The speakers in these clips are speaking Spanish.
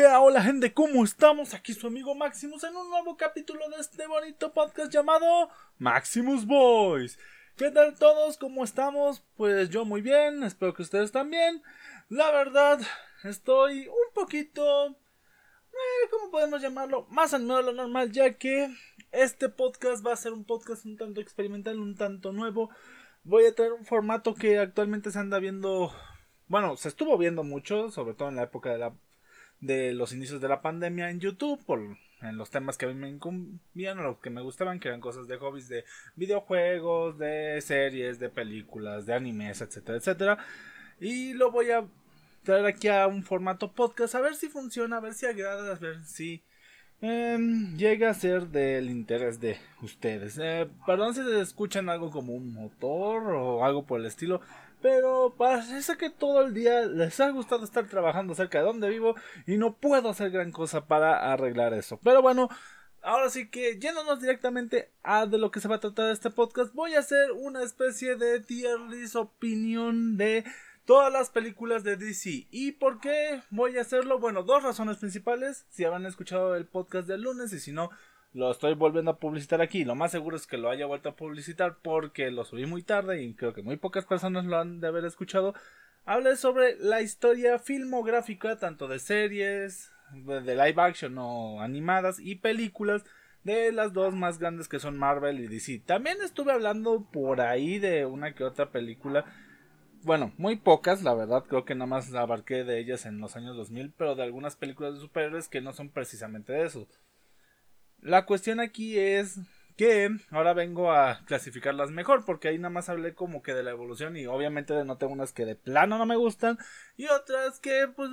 hola gente, ¿cómo estamos? Aquí su amigo Maximus en un nuevo capítulo de este bonito podcast llamado Maximus Boys. ¿Qué tal todos? ¿Cómo estamos? Pues yo muy bien, espero que ustedes también. La verdad, estoy un poquito... Eh, ¿Cómo podemos llamarlo? Más animado de lo normal, ya que este podcast va a ser un podcast un tanto experimental, un tanto nuevo. Voy a traer un formato que actualmente se anda viendo bueno, se estuvo viendo mucho, sobre todo en la época de la de los inicios de la pandemia en YouTube, por en los temas que a mí me incumbían o los que me gustaban, que eran cosas de hobbies de videojuegos, de series, de películas, de animes, etcétera, etcétera. Y lo voy a traer aquí a un formato podcast, a ver si funciona, a ver si agrada, a ver si em, llega a ser del interés de ustedes. Eh, perdón si escuchan algo como un motor o algo por el estilo. Pero parece que todo el día les ha gustado estar trabajando cerca de donde vivo y no puedo hacer gran cosa para arreglar eso. Pero bueno, ahora sí que yéndonos directamente a de lo que se va a tratar este podcast, voy a hacer una especie de tier list opinión de todas las películas de DC. ¿Y por qué voy a hacerlo? Bueno, dos razones principales. Si habrán escuchado el podcast del lunes y si no, lo estoy volviendo a publicitar aquí. Lo más seguro es que lo haya vuelto a publicitar porque lo subí muy tarde y creo que muy pocas personas lo han de haber escuchado. Hablé sobre la historia filmográfica tanto de series, de live action o animadas y películas de las dos más grandes que son Marvel y DC. También estuve hablando por ahí de una que otra película. Bueno, muy pocas, la verdad, creo que nada más abarqué de ellas en los años 2000, pero de algunas películas de superhéroes que no son precisamente de eso. La cuestión aquí es que ahora vengo a clasificarlas mejor porque ahí nada más hablé como que de la evolución y obviamente noté unas que de plano no me gustan y otras que pues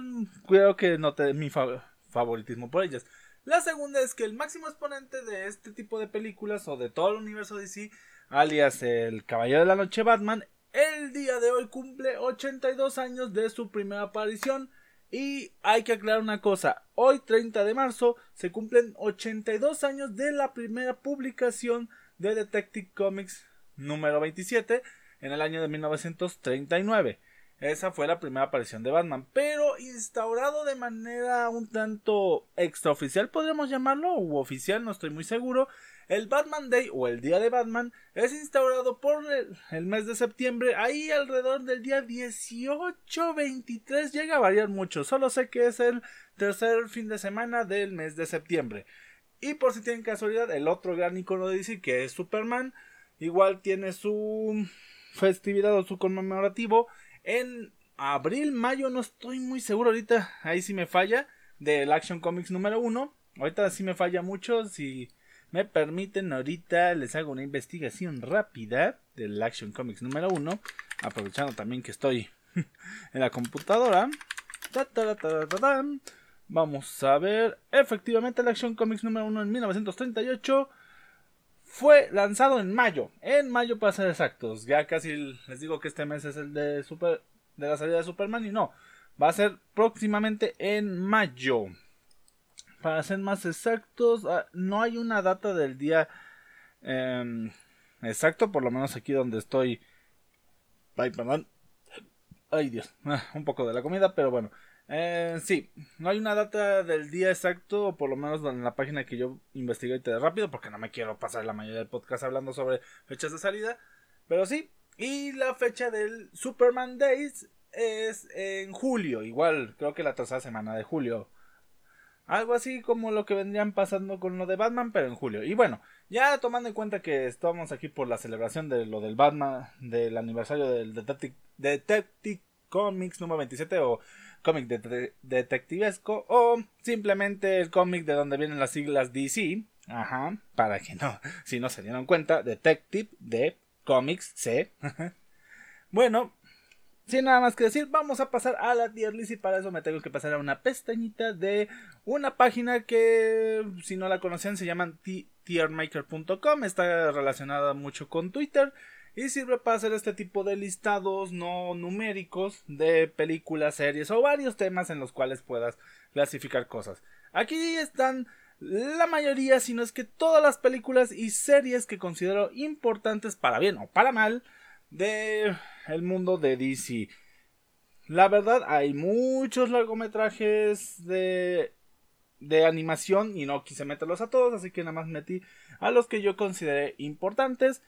creo que noté mi favoritismo por ellas. La segunda es que el máximo exponente de este tipo de películas o de todo el universo DC, alias el Caballero de la Noche Batman, el día de hoy cumple 82 años de su primera aparición y hay que aclarar una cosa, hoy 30 de marzo se cumplen 82 años de la primera publicación de Detective Comics número 27 en el año de 1939. Esa fue la primera aparición de Batman, pero instaurado de manera un tanto extraoficial, podríamos llamarlo, u oficial, no estoy muy seguro, el Batman Day o el Día de Batman es instaurado por el, mes de septiembre, ahí alrededor del día 18-23, llega a variar mucho, solo sé que es el tercer fin de semana del mes de septiembre. Y por si tienen casualidad, el otro gran icono de DC que es Superman, igual tiene su festividad o su conmemorativo en abril, mayo, no estoy muy seguro ahorita, ahí sí me falla, del Action Comics número 1. Ahorita sí me falla mucho, me permiten ahorita les hago una investigación rápida del Action Comics número 1, aprovechando también que estoy en la computadora. Vamos a ver, efectivamente el Action Comics número 1 en 1938 fue lanzado en mayo, en mayo para ser exactos. Ya casi les digo que este mes es el de de la salida de Superman y no, va a ser próximamente en mayo. Para ser más exactos, ah, no hay una data del día em, exacto, por lo menos aquí donde estoy. Ay, perdón. Ay, Dios. Ah, un poco de la comida, pero bueno. Eh, sí, no hay una data del día exacto, por lo menos en la página que yo investigué de rápido, porque no me quiero pasar la mayoría del podcast hablando sobre fechas de salida. Pero sí, y la fecha del Superman Days es en julio, igual, creo que la tercera semana de julio. Algo así como lo que vendrían pasando con lo de Batman, pero en julio. Y bueno, ya tomando en cuenta que estamos aquí por la celebración de lo del Batman, del aniversario del Detective, Comics número 27 o cómic de, detectivesco o simplemente el cómic de donde vienen las siglas DC. Ajá, para que no, si no se dieron cuenta, Detective de Comics C. bueno, sin nada más que decir, vamos a pasar a la tier list y para eso me tengo que pasar a una pestañita de una página que si no la conocían se llama tiermaker.com, está relacionada mucho con Twitter y sirve para hacer este tipo de listados no numéricos de películas, series o varios temas en los cuales puedas clasificar cosas. Aquí están la mayoría, si no es que todas las películas y series que considero importantes para bien o para mal de el mundo de DC. la verdad hay muchos largometrajes de de animación y no quise meterlos a todos, así que nada más metí a los que yo consideré importantes.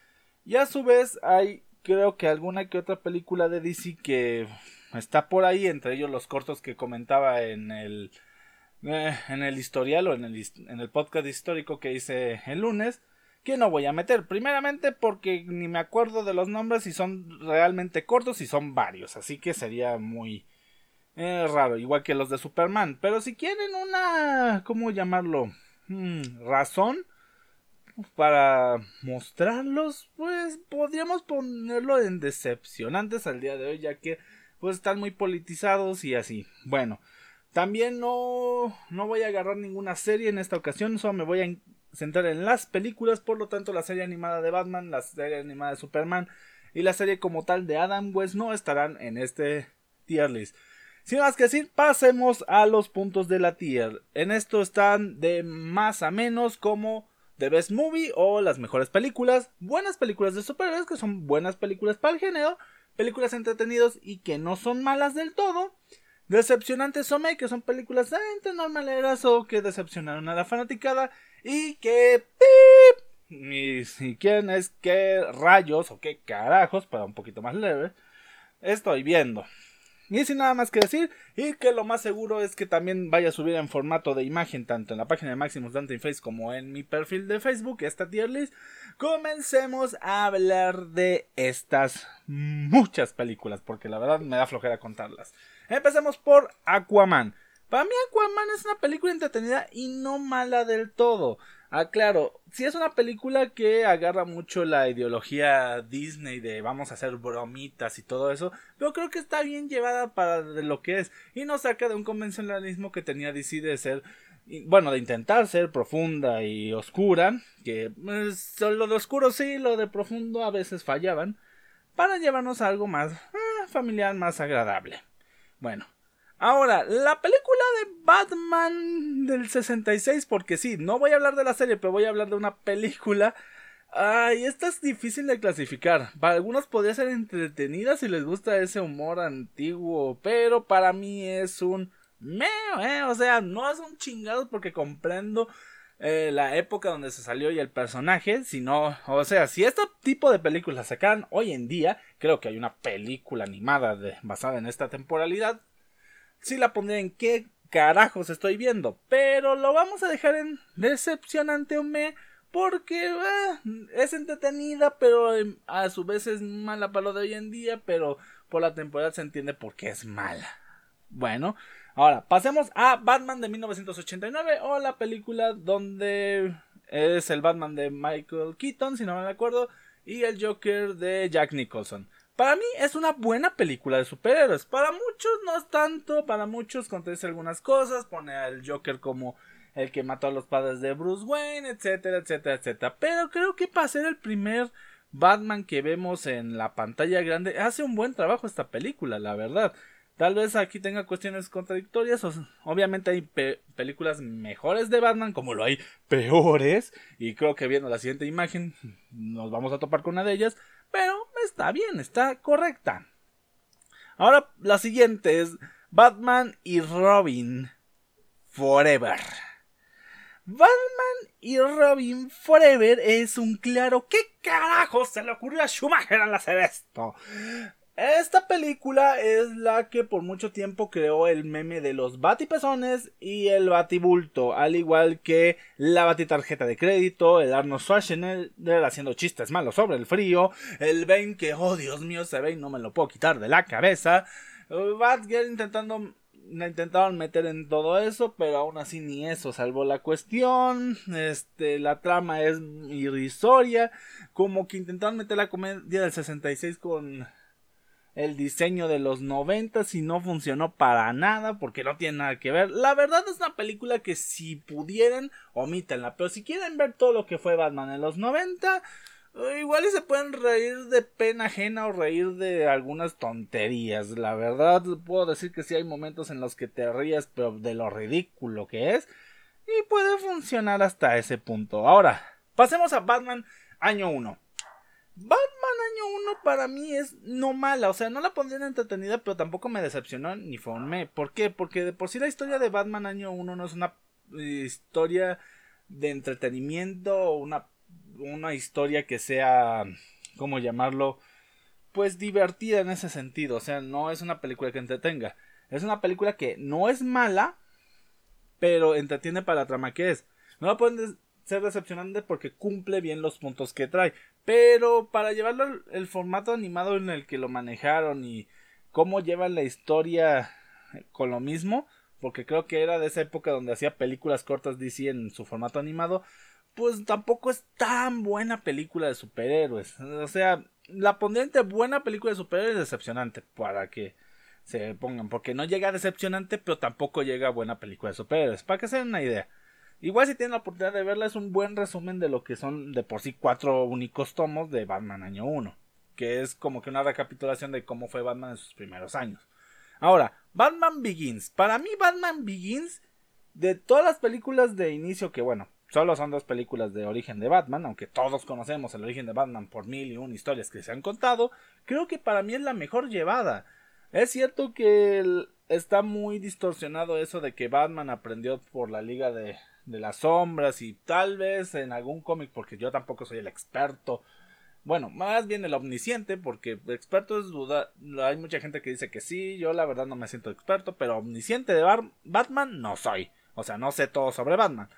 Y a su vez hay creo que alguna que otra película de DC que está por ahí, entre ellos los cortos que comentaba en el eh, en el historial o en el, en el podcast histórico que hice el lunes, que no voy a meter. Primeramente porque ni me acuerdo de los nombres y son realmente cortos y son varios, así que sería muy es raro, igual que los de Superman. Pero si quieren una, ¿cómo llamarlo? Hmm, razón para mostrarlos, pues podríamos ponerlo en decepcionantes al día de hoy, ya que pues están muy politizados y así. Bueno, también no, no voy a agarrar ninguna serie en esta ocasión, solo me voy a centrar en las películas, por lo tanto la serie animada de Batman, la serie animada de Superman y la serie como tal de Adam West no estarán en este tier list. Sin más que decir, pasemos a los puntos de la tier. En esto están de más a menos como The Best Movie o las mejores películas, buenas películas de superhéroes que son buenas películas para el género, películas entretenidas y que no son malas del todo, decepcionantes o que son películas entre normaleras o que decepcionaron a la fanaticada y que y si quieren es que rayos o qué carajos para un poquito más leve estoy viendo. Y sin nada más que decir, y que lo más seguro es que también vaya a subir en formato de imagen tanto en la página de Maximus Dante Face como en mi perfil de Facebook, esta tier list, comencemos a hablar de estas muchas películas, porque la verdad me da flojera contarlas. Empecemos por Aquaman. Para mí Aquaman es una película entretenida y no mala del todo. Ah, claro, si es una película que agarra mucho la ideología Disney de vamos a hacer bromitas y todo eso, pero creo que está bien llevada para lo que es y no saca de un convencionalismo que tenía DC de ser bueno, de intentar ser profunda y oscura, que pues, lo de oscuro sí, lo de profundo a veces fallaban, para llevarnos a algo más eh, familiar, más agradable. Bueno, Ahora, la película de Batman del 66, porque sí, no voy a hablar de la serie, pero voy a hablar de una película. Ay, esta es difícil de clasificar. Para algunos podría ser entretenida si les gusta ese humor antiguo, pero para mí es un meo, eh. O sea, no es un chingado porque comprendo eh, la época donde se salió y el personaje, sino, o sea, si este tipo de películas sacan hoy en día, creo que hay una película animada basada en esta temporalidad, sí la pondría en qué carajos estoy viendo. Pero lo vamos a dejar en decepcionante o me. Porque eh, es entretenida, pero em, a su vez es mala para lo de hoy en día. Pero por la temporada se entiende por qué es mala. Bueno, ahora pasemos a Batman de 1989 o la película donde es el Batman de Michael Keaton, si no me acuerdo, y el Joker de Jack Nicholson. Para mí es una buena película de superhéroes. Para muchos no es tanto. Para muchos contesta algunas cosas. Pone al Joker como el que mató a los padres de Bruce Wayne, etcétera, etcétera, etcétera. Pero creo que para ser el primer Batman que vemos en la pantalla grande, hace un buen trabajo esta película, la verdad. Tal vez aquí tenga cuestiones contradictorias. obviamente hay películas mejores de Batman, como lo hay peores. Y creo que viendo la siguiente imagen nos vamos a topar con una de ellas. Pero está bien, está correcta. Ahora la siguiente es Batman y Robin Forever. Batman y Robin Forever es un claro. ¿Qué carajo se le ocurrió a Schumacher al hacer esto? Esta película es la que por mucho tiempo creó el meme de los batipezones y el batibulto, al igual que la batitarjeta de crédito, el Arnold Schwarzenegger haciendo chistes malos sobre el frío, el Ben que, oh Dios mío, se ve y no me lo puedo quitar de la cabeza, Batgirl intentando intentaron meter en todo eso, pero aún así ni eso salvó la cuestión. Este, la trama es irrisoria, como que intentaron meter la comedia del 66 con el diseño de los 90 y no funcionó para nada porque no tiene nada que ver. La verdad es una película que si pudieran, omítenla. Pero si quieren ver todo lo que fue Batman en los 90, eh, igual se pueden reír de pena ajena o reír de algunas tonterías. La verdad puedo decir que sí hay momentos en los que te ríes pero de lo ridículo que es. Y puede funcionar hasta ese punto. Ahora, pasemos a Batman año 1. Batman año 1 para mí es no mala, o sea, no la pondría en entretenida, pero tampoco me decepcionó ni me. ¿Por qué? Porque de por sí la historia de Batman año 1 no es una historia de entretenimiento una, una historia que sea, ¿cómo llamarlo? Pues divertida en ese sentido, o sea, no es una película que entretenga. Es una película que no es mala, pero entretiene para la trama que es. No la pueden ser decepcionante porque cumple bien los puntos que trae. Pero para llevarlo el formato animado en el que lo manejaron y cómo llevan la historia con lo mismo, porque creo que era de esa época donde hacía películas cortas DC en su formato animado, pues tampoco es tan buena película de superhéroes. O sea, la pondría entre buena película de superhéroes decepcionante para que se pongan, porque no llega decepcionante, pero tampoco llega buena película de superhéroes, para que se den una idea. Igual si tienen la oportunidad de verla es un buen resumen de lo que son de por sí cuatro únicos tomos de Batman año 1, que es como que una recapitulación de cómo fue Batman en sus primeros años. Ahora, Batman Begins. Para mí Batman Begins, de todas las películas de inicio que bueno, solo son dos películas de origen de Batman, aunque todos conocemos el origen de Batman por mil y una historias que se han contado, creo que para mí es la mejor llevada. Es cierto que está muy distorsionado eso de que Batman aprendió por la Liga de, de las sombras y tal vez en algún cómic, porque yo tampoco soy el experto. Bueno, más bien el omnisciente, porque experto es duda. Hay mucha gente que dice que sí, yo la verdad no me siento experto, pero omnisciente de Batman no soy. O sea, no sé todo sobre Batman.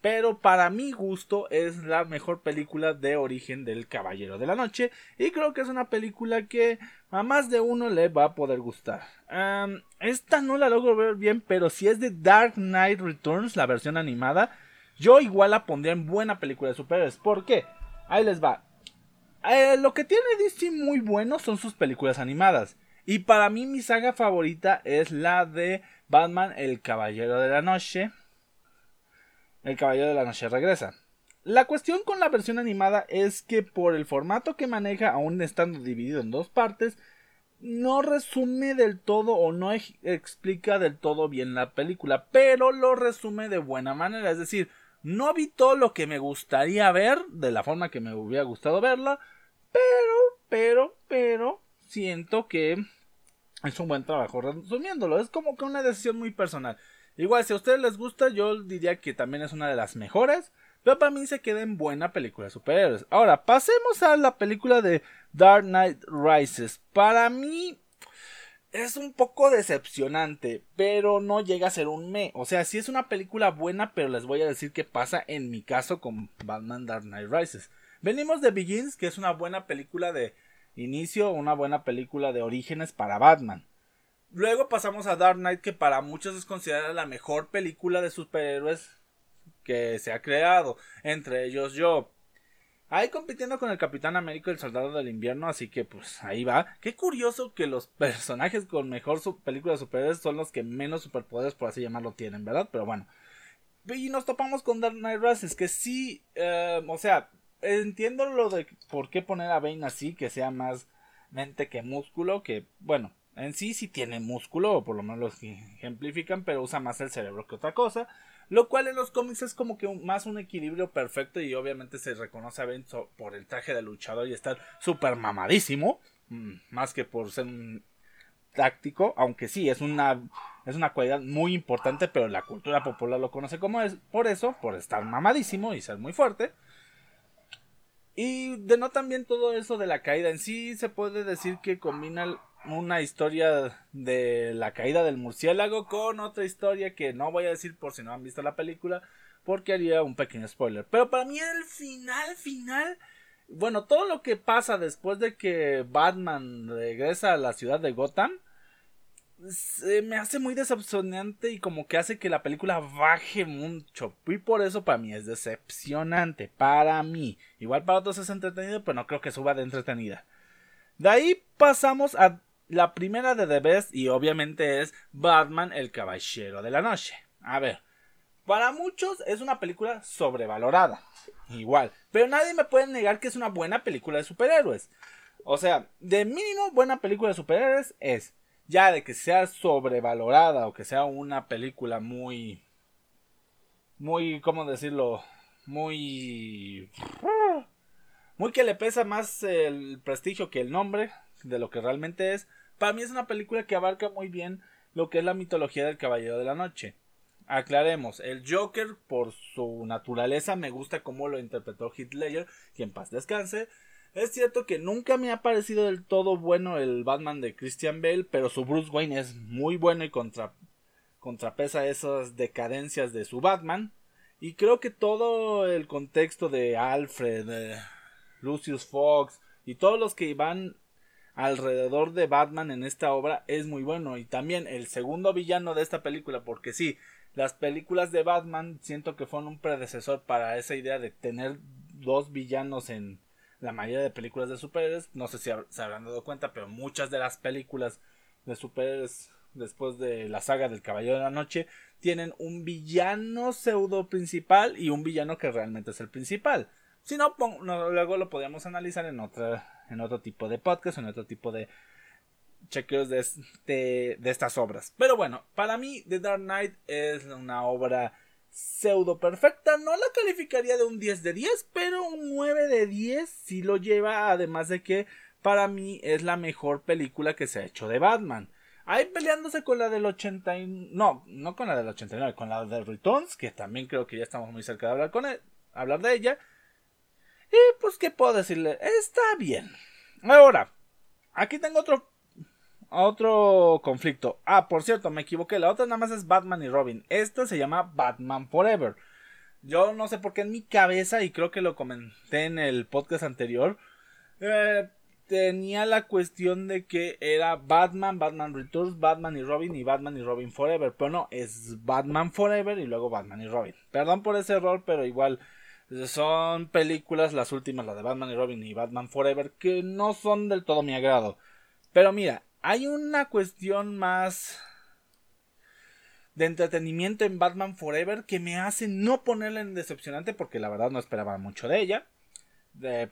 Pero para mi gusto es la mejor película de origen del Caballero de la Noche. Y creo que es una película que a más de uno le va a poder gustar. esta no la logro ver bien, pero si es de Dark Knight Returns, la versión animada, yo igual la pondría en buena película de superhéroes. ¿Por qué? Ahí les va. Eh, lo que tiene DC muy bueno son sus películas animadas. Y para mí mi saga favorita es la de Batman, el Caballero de la Noche el Caballero de la Noche regresa. La cuestión con la versión animada es que por el formato que maneja, aún estando dividido en dos partes, no resume del todo o no explica del todo bien la película, pero lo resume de buena manera, es decir, no vi todo lo que me gustaría ver de la forma que me hubiera gustado verla, pero, pero, pero, siento que es un buen trabajo resumiéndolo, es como que una decisión muy personal. Igual, si a ustedes les gusta, yo diría que también es una de las mejores. Pero para mí se queda en buena película de superhéroes. Ahora, pasemos a la película de Dark Knight Rises. Para mí es un poco decepcionante, pero no llega a ser un me. O sea, sí es una película buena, pero les voy a decir qué pasa en mi caso con Batman Dark Knight Rises. Venimos de Begins, que es una buena película de inicio, una buena película de orígenes para Batman. Luego pasamos a Dark Knight, que para muchos es considerada la mejor película de superhéroes que se ha creado. Entre ellos yo. Ahí compitiendo con el Capitán América y el Soldado del Invierno, así que pues ahí va. Qué curioso que los personajes con mejor película de superhéroes son los que menos superpoderes, por así llamarlo, tienen, ¿verdad? Pero bueno. Y nos topamos con Dark Knight Rises, que sí, eh, o sea, entiendo lo de por qué poner a Bane así, que sea más mente que músculo, que bueno, en sí sí tiene músculo, o por lo menos lo ejemplifican, pero usa más el cerebro que otra cosa. Lo cual en los cómics es como que más un equilibrio perfecto y obviamente se reconoce a Ben por el traje de luchador y estar súper mamadísimo. Mm, más que por ser un táctico, aunque sí, es una, es una cualidad muy importante, pero la cultura popular lo conoce como es, por eso, por estar mamadísimo y ser muy fuerte. Y denotan bien todo eso de la caída. En sí se puede decir que combina una historia de la caída del murciélago con otra historia que no voy a decir por si no han visto la película porque haría un pequeño spoiler. Pero para mí el final, final, bueno, todo lo que pasa después de que Batman regresa a la ciudad de Gotham se me hace muy decepcionante y como que hace que la película baje mucho. Y por eso para mí es decepcionante. Para mí. Igual para otros es entretenido, pero no creo que suba de entretenida. De ahí pasamos a la primera de The Best y obviamente es Batman el Caballero de la Noche. A ver, para muchos es una película sobrevalorada. Igual, pero nadie me puede negar que es una buena película de superhéroes. O sea, de mínimo buena película de superhéroes es. Ya de que sea sobrevalorada o que sea una película muy... Muy, ¿cómo decirlo? Muy... muy que le pesa más el prestigio que el nombre de lo que realmente es. Para mí es una película que abarca muy bien lo que es la mitología del Caballero de la Noche. Aclaremos, el Joker por su naturaleza me gusta cómo lo interpretó Ledger, que en paz descanse. Es cierto que nunca me ha parecido del todo bueno el Batman de Christian Bale, pero su Bruce Wayne es muy bueno y contra, contrapesa esas decadencias de su Batman. Y creo que todo el contexto de Alfred, de Lucius Fox y todos los que van alrededor de Batman en esta obra es muy bueno. Y también el segundo villano de esta película, porque sí, las películas de Batman siento que fueron un predecesor para esa idea de tener dos villanos en la mayoría de películas de superhéroes. No sé si se habrán dado cuenta, pero muchas de las películas de superhéroes después de la saga del Caballero de la Noche, tienen un villano pseudo principal y un villano que realmente es el principal. Si no, luego lo podríamos analizar en, otra, en otro tipo de podcast, en otro tipo de chequeos de, de, de estas obras. Pero bueno, para mí The Dark Knight es una obra pseudo perfecta. No la calificaría de un 10 de 10, pero un 9 de 10 si lo lleva. Además de que para mí es la mejor película que se ha hecho de Batman. Ahí peleándose con la del 80 no, no con la del 89, con la de Returns, que también creo que ya estamos muy cerca de hablar con él, hablar de ella. Y pues qué puedo decirle, está bien. Ahora, aquí tengo otro otro conflicto. Ah, por cierto, me equivoqué, la otra nada más es Batman y Robin. Esta se llama Batman Forever. Yo no sé por qué en mi cabeza y creo que lo comenté en el podcast anterior. Eh, tenía la cuestión de que era Batman, Batman Returns, Batman y Robin y Batman y Robin Forever. Pero no, es Batman Forever y luego Batman y Robin. Perdón por ese error, pero igual son películas, las últimas, la de Batman y Robin y Batman Forever, que no son del todo mi agrado. Pero mira, hay una cuestión más de entretenimiento en Batman Forever que me hace no ponerla en decepcionante porque la verdad no esperaba mucho de ella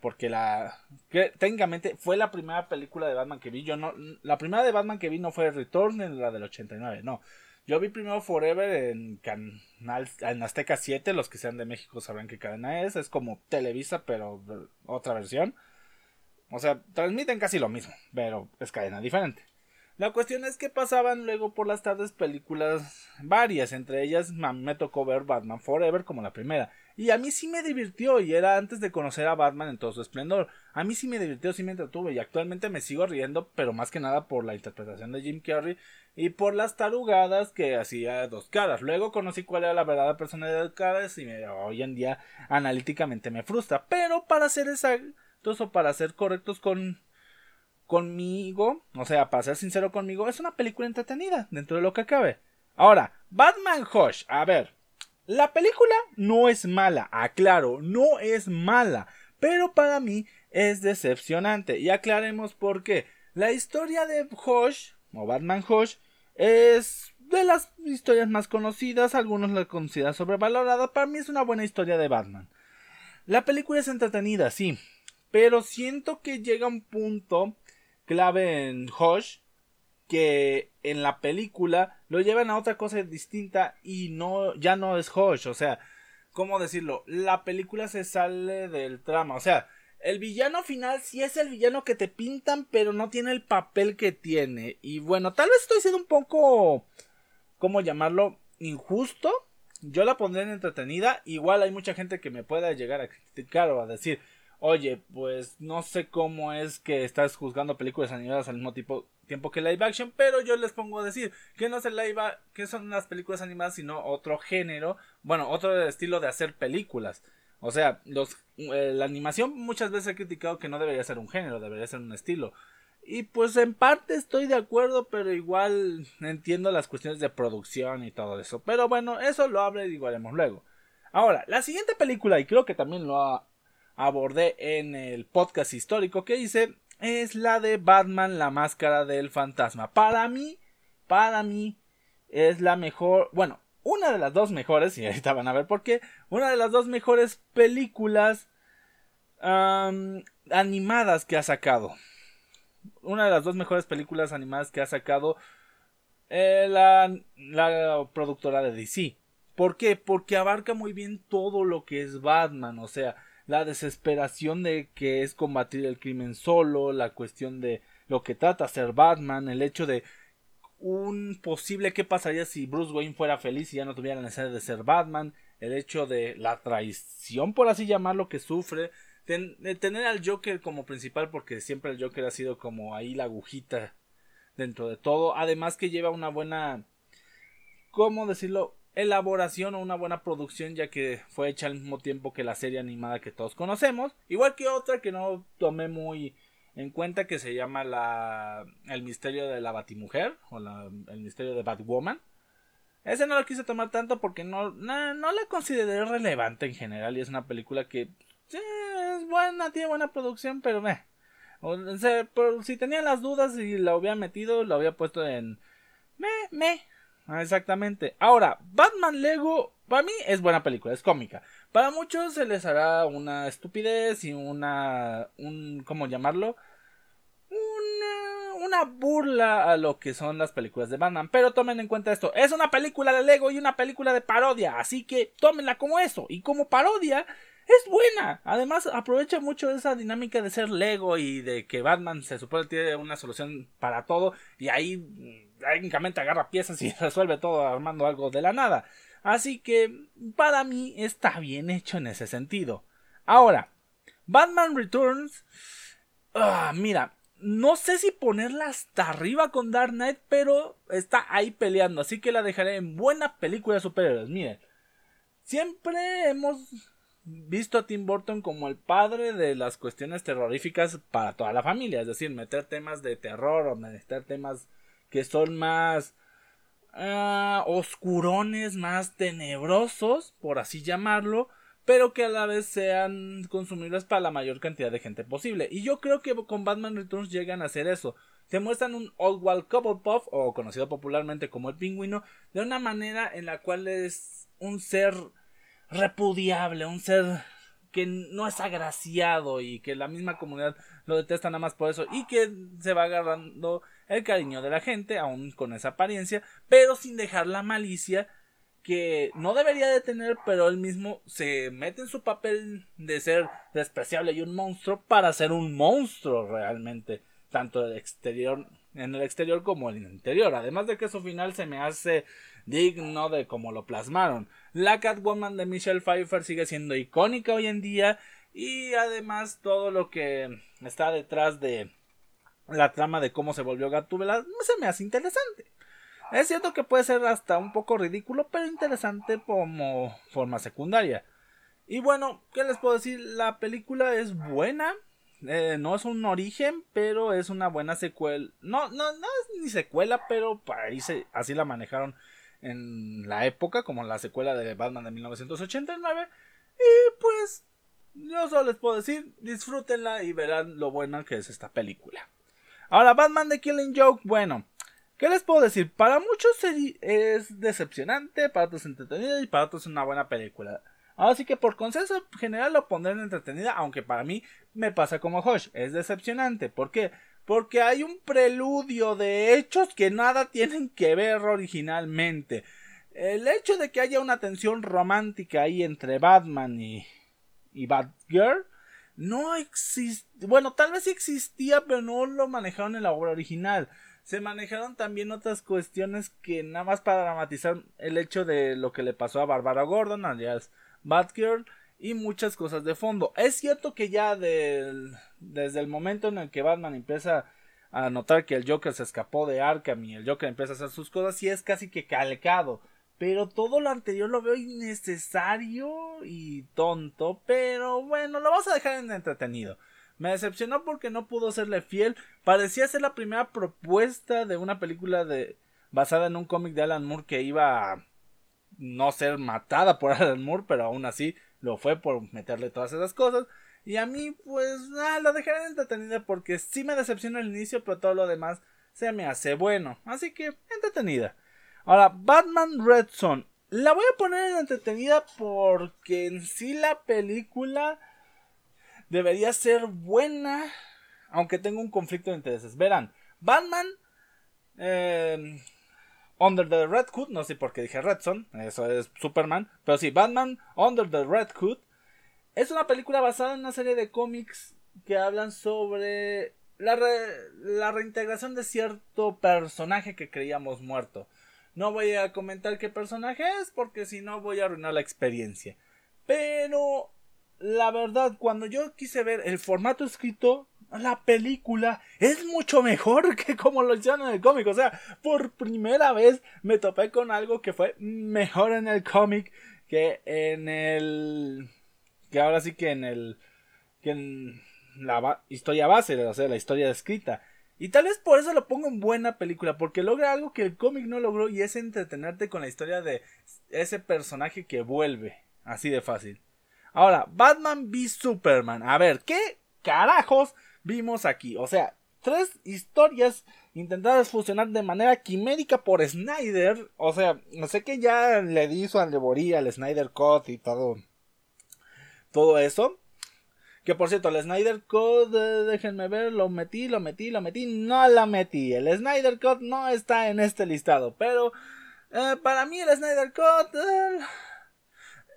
porque la que técnicamente fue la primera película de Batman que vi yo no la primera de Batman que vi no fue Return la del 89 no yo vi primero Forever en canal en Azteca 7 los que sean de México sabrán qué cadena es es como Televisa pero otra versión o sea transmiten casi lo mismo pero es cadena diferente la cuestión es que pasaban luego por las tardes películas varias, entre ellas me tocó ver Batman Forever como la primera. Y a mí sí me divirtió y era antes de conocer a Batman en todo su esplendor. A mí sí me divirtió, sí me entretuve y actualmente me sigo riendo, pero más que nada por la interpretación de Jim Carrey y por las tarugadas que hacía dos caras. Luego conocí cuál era la verdadera personalidad de caras y hoy en día analíticamente me frustra. Pero para ser exactos o para ser correctos con conmigo, o sea, para ser sincero conmigo, es una película entretenida dentro de lo que cabe. Ahora, Batman Hush, a ver, la película no es mala, aclaro, no es mala, pero para mí es decepcionante y aclaremos por qué. La historia de Hush, o Batman Hush, es de las historias más conocidas, algunos la consideran sobrevalorada, para mí es una buena historia de Batman. La película es entretenida, sí, pero siento que llega un punto clave en Hush que en la película lo llevan a otra cosa distinta y no ya no es Hush, o sea, ¿cómo decirlo? La película se sale del trama, o sea, el villano final sí es el villano que te pintan, pero no tiene el papel que tiene. Y bueno, tal vez estoy siendo un poco ¿cómo llamarlo? injusto. Yo la pondré en entretenida, igual hay mucha gente que me pueda llegar a criticar o a decir, oye, pues no sé cómo es que estás juzgando películas animadas al mismo tiempo que live action, pero yo les pongo a decir que no es el live que son las películas animadas, sino otro género, bueno, otro estilo de hacer películas. O sea, eh, la animación muchas veces he criticado que no debería ser un género, debería ser un estilo. Y pues en parte estoy de acuerdo, pero igual entiendo las cuestiones de producción y todo eso. Pero bueno, eso lo hablaremos y haremos luego. Ahora, la siguiente película, y creo que también lo abordé en el podcast histórico que hice es la de Batman, la máscara del fantasma. Para mí, para mí es la mejor, bueno, una de las dos mejores, y ahorita van a ver por qué, una de las dos mejores películas animadas que ha sacado. Una de las dos mejores películas animadas que ha sacado eh, la, la productora de DC. ¿Por qué? Porque abarca muy bien todo lo que es Batman, o sea, la desesperación de que es combatir el crimen solo, la cuestión de lo que trata ser Batman, el hecho de un posible qué pasaría si Bruce Wayne fuera feliz y ya no tuviera la necesidad de ser Batman, el hecho de la traición, por así llamarlo, que sufre, de tener al Joker como principal, porque siempre el Joker ha sido como ahí la agujita dentro de todo, además que lleva una buena, ¿cómo decirlo? Elaboración o una buena producción ya que fue hecha al mismo tiempo que la serie animada que todos conocemos igual que otra que no tomé muy en cuenta que se llama la el misterio de la Batimujer o el misterio de Batwoman. Ese no lo quise tomar tanto porque no, no, la consideré relevante en general y es una película que es buena, tiene buena producción, pero me. si tenía las dudas y la hubiera metido, la había puesto en me, me. Exactamente. Ahora, Batman Lego, para mí es buena película, es cómica. Para muchos se les hará una estupidez y una, un, ¿cómo llamarlo? una, burla a lo que son las películas de Batman. Pero tomen en cuenta esto: es una película de Lego y una película de parodia. Así que tómenla como eso. Y como parodia, es buena. Además, aprovecha mucho esa dinámica de ser Lego y de que Batman se supone tiene una solución para todo. Y ahí mm, técnicamente agarra piezas y resuelve todo armando algo de la nada. Así que para mí está bien hecho en ese sentido. Ahora, Batman Returns. Ah, mira, no sé si ponerla hasta arriba con Dark Knight, pero está ahí peleando, así que la dejaré en buena película de superhéroes. Miren, siempre hemos visto a Tim Burton como el padre de las cuestiones terroríficas para toda la familia, es decir, meter temas de terror o meter temas que son más uh, oscurones, más tenebrosos, por así llamarlo, pero que a la vez sean consumibles para la mayor cantidad de gente posible. Y yo creo que con Batman Returns llegan a hacer eso. Te muestran un Oswald Cobblepot, o conocido popularmente como el pingüino, de una manera en la cual es un ser repudiable, un ser que no es agraciado y que la misma comunidad lo detesta nada más por eso y que se va agarrando el cariño de la gente aún con esa apariencia pero sin dejar la malicia que no debería de tener, pero él mismo se mete en su papel de ser despreciable y un monstruo para ser un monstruo realmente, tanto exterior, en el exterior como en el interior. Además de que su final se me hace digno de cómo lo plasmaron. La Catwoman de Michelle Pfeiffer sigue siendo icónica hoy en día y además todo lo que está detrás de la trama de cómo se volvió Gatúbela se me hace interesante. Es cierto que puede ser hasta un poco ridículo, pero interesante como forma secundaria. Y bueno, ¿qué les puedo decir? La película es buena. Eh, no es un origen, pero es una buena secuela. No, no, no es ni secuela, pero ahí así la manejaron en la época, como la secuela de Batman de 1989. Y pues, yo solo les puedo decir, disfrútenla y verán lo buena que es esta película. Ahora, Batman de Killing Joke, bueno, ¿Qué les puedo decir? Para muchos es decepcionante, para otros entretenido y para otros una buena película. Así que por consenso general lo pondré en entretenida, aunque para mí me pasa como Hush, es decepcionante. ¿Por qué? Porque hay un preludio de hechos que nada tienen que ver originalmente. El hecho de que haya una tensión romántica ahí entre Batman y, y Batgirl no existe. Bueno, tal vez existía, pero no lo manejaron en la obra original se manejaron también otras cuestiones que nada más para dramatizar el hecho de lo que le pasó a Barbara Gordon, alias Batgirl, y muchas cosas de fondo. Es cierto que ya desde el momento en el que Batman empieza a notar que el Joker se escapó de Arkham y el Joker empieza a hacer sus cosas, sí es casi que calcado. Pero todo lo anterior lo veo innecesario y tonto. Pero bueno, lo vamos a dejar en entretenido. Me decepcionó porque no pudo serle fiel. Parecía ser la primera propuesta de una película de basada en un cómic de Alan Moore que iba a no ser matada por Alan Moore, pero aún así lo fue por meterle todas esas cosas. Y a mí, pues, ah, lo dejaré entretenida porque sí me decepcionó el inicio, pero todo lo demás se me hace bueno. Así que, entretenida. Ahora, Batman Red Son. La voy a poner en entretenida porque en sí la película debería ser buena, aunque tengo un conflicto de intereses. Verán, Batman, eh, Under the Red Hood, no sé por qué dije Redson, eso es Superman, pero sí, Batman, Under the Red Hood, Es una película basada en una serie de cómics que hablan sobre la reintegración de cierto personaje que creíamos muerto. No voy a comentar qué personaje es porque si no voy a arruinar la experiencia. Pero la verdad, cuando yo quise ver el formato escrito, la película es mucho mejor que como lo hicieron en el cómic. O sea, por primera vez me topé con algo que fue mejor en el cómic que en el. que ahora sí que en el. que en la historia base, o sea, la historia escrita. Y tal vez por eso lo pongo en buena película, porque logra algo que el cómic no logró y es entretenerte con la historia de ese personaje que vuelve. Así de fácil. Ahora, Batman v Superman. A ver, ¿qué carajos vimos aquí? O sea, tres historias intentadas fusionar de manera quimérica por Snyder. O sea, no sé que ya le di su alegoría al Snyder Cut y todo. Todo eso. Que por cierto, el Snyder Code, déjenme ver, lo metí, lo metí, lo metí, no la metí. El Snyder Code no está en este listado, pero eh, para mí el Snyder Code, eh,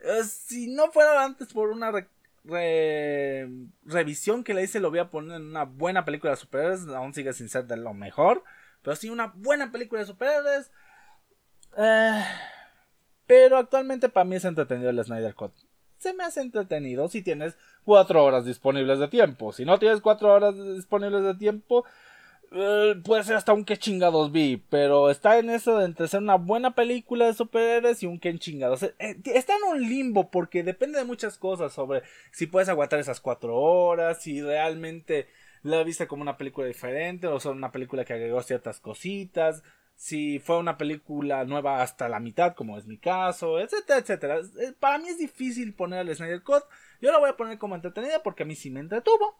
eh, si no fuera antes por una revisión que le hice, lo voy a poner en una buena película de superhéroes, aún sigue sin ser de lo mejor, pero sí una buena película de superhéroes. pero actualmente para mí es entretenido el Snyder Code se me hace entretenido si tienes cuatro horas disponibles de tiempo. Si no tienes cuatro horas disponibles de tiempo, eh, puede ser hasta un que chingados vi, pero está en eso de entre ser una buena película de superhéroes y un que chingados. Eh, está en un limbo porque depende de muchas cosas sobre si puedes aguantar esas cuatro horas, si realmente la viste como una película diferente o solo una película que agregó ciertas cositas si fue una película nueva hasta la mitad, como es mi caso, etcétera, etcétera. Eh, para mí es difícil poner el Snyder Cut. Yo la voy a poner como entretenida porque a mí sí me entretuvo.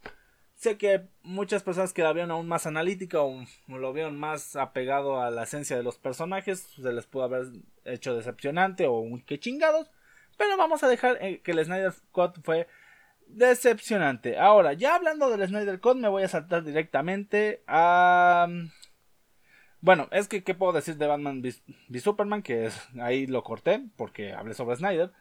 Sé que muchas personas que la vieron aún más analítica o lo vieron más apegado a la esencia de los personajes, se les pudo haber hecho decepcionante o un que chingados. Pero vamos a dejar eh, que el Snyder Cut fue decepcionante. Ahora, ya hablando del Snyder Cut, me voy a saltar directamente a bueno, es que, ¿qué puedo decir de Batman v, Superman? Que es, ahí lo corté porque hablé sobre Snyder.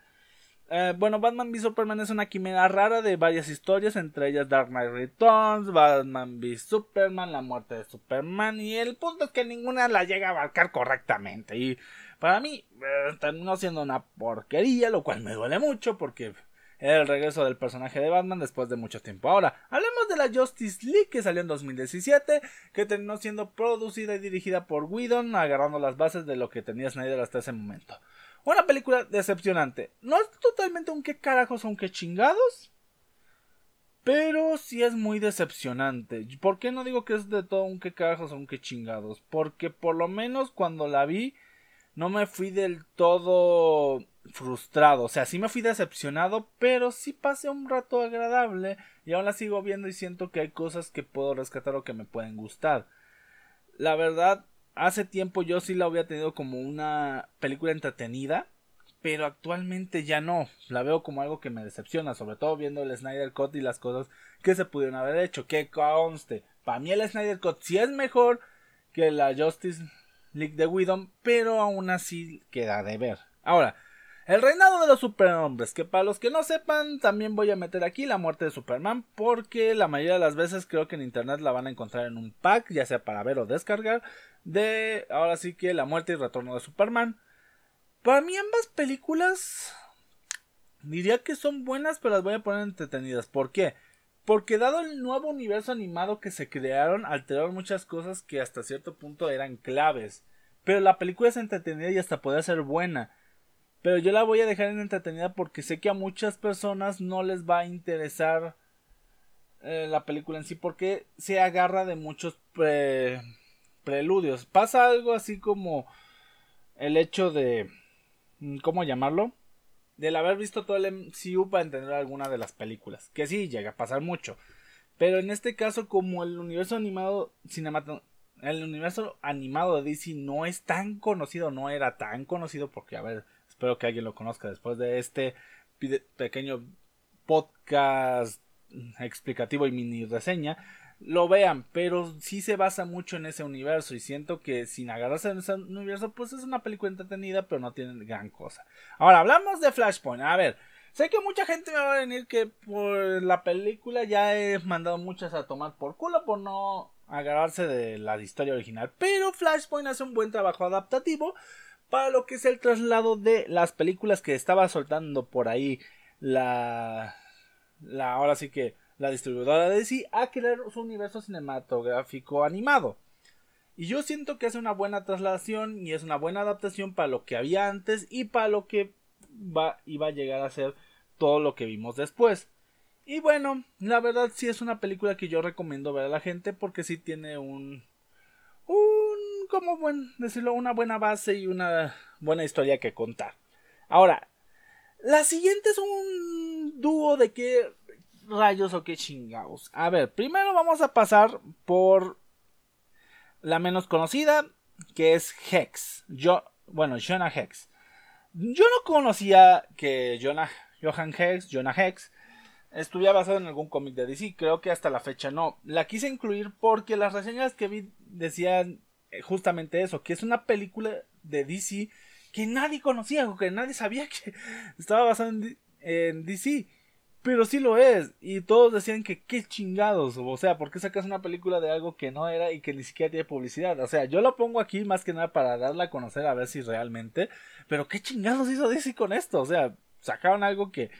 Eh, bueno, Batman v Superman es una quimera rara de varias historias, entre ellas Dark Knight Returns, Batman v Superman, la muerte de Superman, y el punto es que ninguna la llega a abarcar correctamente. Y para mí, eh, terminó siendo una porquería, lo cual me duele mucho porque era el regreso del personaje de Batman después de mucho tiempo. Ahora, hablemos de la Justice League que salió en 2017, que terminó siendo producida y dirigida por Whedon, agarrando las bases de lo que tenía Snyder hasta ese momento. Una película decepcionante. No es totalmente un qué carajos o un qué chingados. Pero sí es muy decepcionante. ¿Por qué no digo que es de todo un qué carajos o un qué chingados? Porque por lo menos cuando la vi no me fui del todo frustrado. O sea, sí me fui decepcionado, pero sí pasé un rato agradable y aún la sigo viendo y siento que hay cosas que puedo rescatar o que me pueden gustar. La verdad, hace tiempo yo sí la había tenido como una película entretenida, pero actualmente ya no. La veo como algo que me decepciona, sobre todo viendo el Snyder Cut y las cosas que se pudieron haber hecho. Que conste, para mí el Snyder Cut sí es mejor que la Justice League de Widom, pero aún así queda de ver. Ahora, el reinado de los superhombres, que para los que no sepan, también voy a meter aquí la muerte de Superman, porque la mayoría de las veces creo que en internet la van a encontrar en un pack, ya sea para ver o descargar, de ahora sí que la muerte y retorno de Superman. Para mí ambas películas diría que son buenas, pero las voy a poner entretenidas. ¿Por qué? Porque dado el nuevo universo animado que se crearon, alteraron muchas cosas que hasta cierto punto eran claves. Pero la película es entretenida y hasta puede ser buena. Pero yo la voy a dejar en entretenida porque sé que a muchas personas no les va a interesar eh, la película en sí porque se agarra de muchos preludios. Pasa algo así como el hecho de... Mm, ¿Cómo llamarlo? Del haber visto todo el MCU para entender alguna de las películas. Que sí, llega a pasar mucho. Pero en este caso, como el universo animado el universo animado de DC no es tan conocido, no era tan conocido porque, a ver, Espero que alguien lo conozca después de este pequeño podcast explicativo y mini reseña lo vean, pero sí se basa mucho en ese universo y siento que sin agarrarse en ese universo pues es una película entretenida pero no tiene gran cosa. Ahora hablamos de Flashpoint, a ver, Sé que mucha gente me va a venir que por la película ya he mandado muchas a tomar por culo por no agarrarse de la historia original. Pero Flashpoint hace un buen trabajo adaptativo para lo que es el traslado de las películas que estaba soltando por ahí la, la ahora sí que la distribuidora de DC a crear su universo cinematográfico animado. Y yo siento que es una buena traslación y es una buena adaptación para lo que había antes y para lo que va, iba a llegar a ser todo lo que vimos después. Y bueno, la verdad sí es una película que yo recomiendo ver a la gente porque sí tiene un un como buen decirlo una buena base y una buena historia que contar. Ahora, la siguiente es un dúo de qué rayos o qué chingados. A ver, primero vamos a pasar por la menos conocida, que es Hex. Yo, bueno, Jonah Hex. Yo no conocía que Jonah, Johan Hex, Jonah Hex, estuviera basado en algún cómic de DC. Creo que hasta la fecha no. La quise incluir porque las reseñas que vi decían eh, justamente eso, que es una película de DC que nadie conocía o que nadie sabía que estaba basada en, en DC. Pero sí lo es. Y todos decían que qué chingados. O sea, ¿por qué sacas una película de algo que no era y que ni siquiera tiene publicidad? O sea, yo lo pongo aquí más que nada para darla a conocer a ver si realmente. Pero qué chingados hizo DC con esto. O sea, sacaron algo que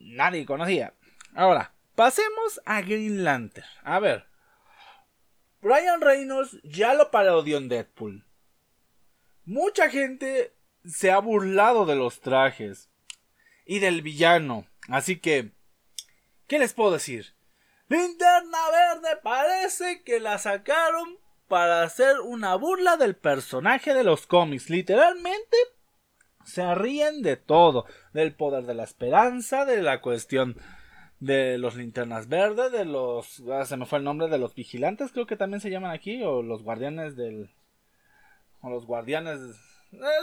nadie conocía. Ahora, pasemos a Green Lantern. A ver. Brian Reynolds ya lo parodió en Deadpool. Mucha gente se ha burlado de los trajes y del villano. Así que, ¿qué les puedo decir? Linterna Verde parece que la sacaron para hacer una burla del personaje de los cómics. Literalmente se ríen de todo, del poder de la esperanza, de la cuestión de los linternas verdes, de los... Ah, se me fue el nombre de los vigilantes, creo que también se llaman aquí, o los guardianes del... o los guardianes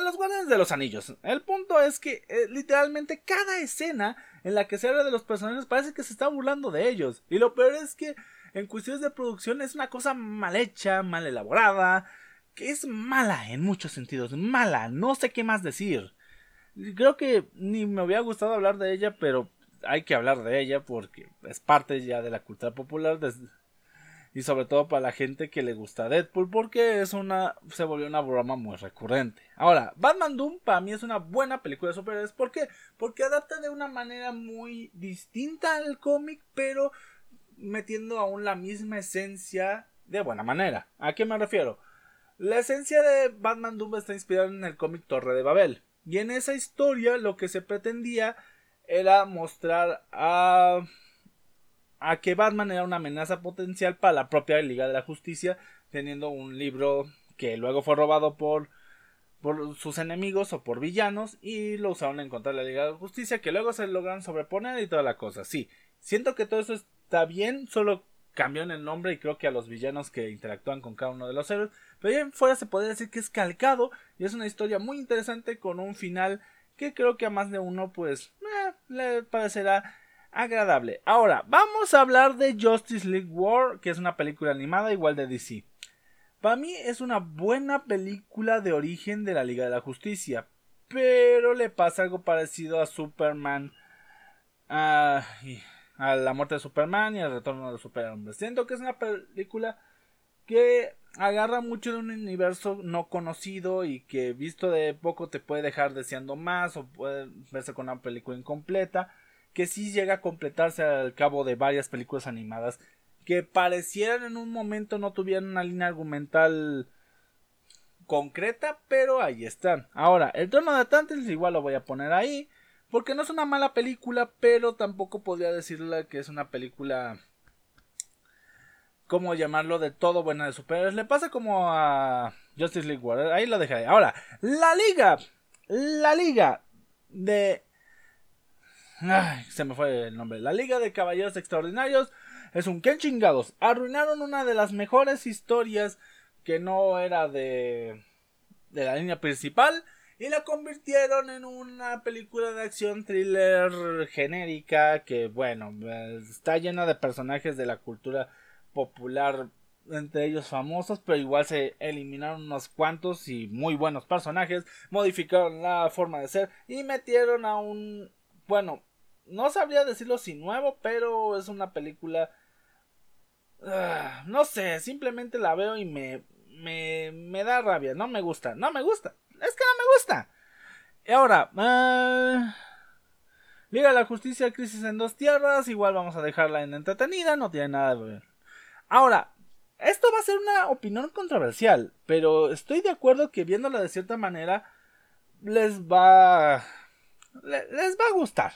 los guardianes de los anillos. El punto es que eh, literalmente cada escena en la que se habla de los personajes parece que se está burlando de ellos. Y lo peor es que en cuestiones de producción es una cosa mal hecha, mal elaborada, que es mala en muchos sentidos, mala, no sé qué más decir. Creo que ni me hubiera gustado hablar de ella, pero hay que hablar de ella porque es parte ya de la cultura popular y sobre todo para la gente que le gusta Deadpool porque es una se volvió una broma muy recurrente. Ahora, Batman Doom para mí es una buena película de superhéroes, ¿por qué? Porque adapta de una manera muy distinta al cómic, pero metiendo aún la misma esencia de buena manera. ¿A qué me refiero? La esencia de Batman Doom está inspirada en el cómic Torre de Babel. Y en esa historia lo que se pretendía era mostrar a a que Batman era una amenaza potencial para la propia Liga de la Justicia, teniendo un libro que luego fue robado por, por sus enemigos o por villanos y lo usaron en contra de la Liga de la Justicia, que luego se logran sobreponer y toda la cosa. Sí, siento que todo eso está bien, solo cambió en el nombre y creo que a los villanos que interactúan con cada uno de los héroes, pero ya fuera se podría decir que es calcado y es una historia muy interesante con un final que creo que a más de uno pues eh, le parecerá agradable. Ahora, vamos a hablar de Justice League War, que es una película animada igual de DC. Para mí es una buena película de origen de la Liga de la Justicia, pero le pasa algo parecido a Superman, a, la muerte de Superman y al retorno de Superhombre. Siento que es una película que agarra mucho de un universo no conocido y que visto de poco te puede dejar deseando más o puede verse con una película incompleta que sí llega a completarse al cabo de varias películas animadas que parecieran en un momento no tuvieran una línea argumental concreta, pero ahí están. Ahora, el trono de Atlantis igual lo voy a poner ahí, porque no es una mala película, pero tampoco podría decirle que es una película ¿cómo llamarlo? De todo buena de superhéroes. Le pasa como a Justice League War. Ahí lo dejaré. Ahora, la liga. La liga de Ay, se me fue el nombre. La Liga de Caballeros Extraordinarios es un que chingados. Arruinaron una de las mejores historias que no era de de la línea principal y la convirtieron en una película de acción thriller genérica que bueno, está llena de personajes de la cultura popular entre ellos famosos, pero igual se eliminaron unos cuantos y muy buenos personajes, modificaron la forma de ser y metieron a un bueno, no sabría decirlo si nuevo, pero es una película... Ah, no sé, simplemente la veo y me, me, me da rabia, no me gusta, no me gusta, es que no me gusta. Y ahora, uh, Liga de la Justicia, Crisis en dos Tierras, igual vamos a dejarla en entretenida, no tiene nada de ver. Ahora, esto va a ser una opinión controversial, pero estoy de acuerdo que viéndola de cierta manera les va les va a gustar.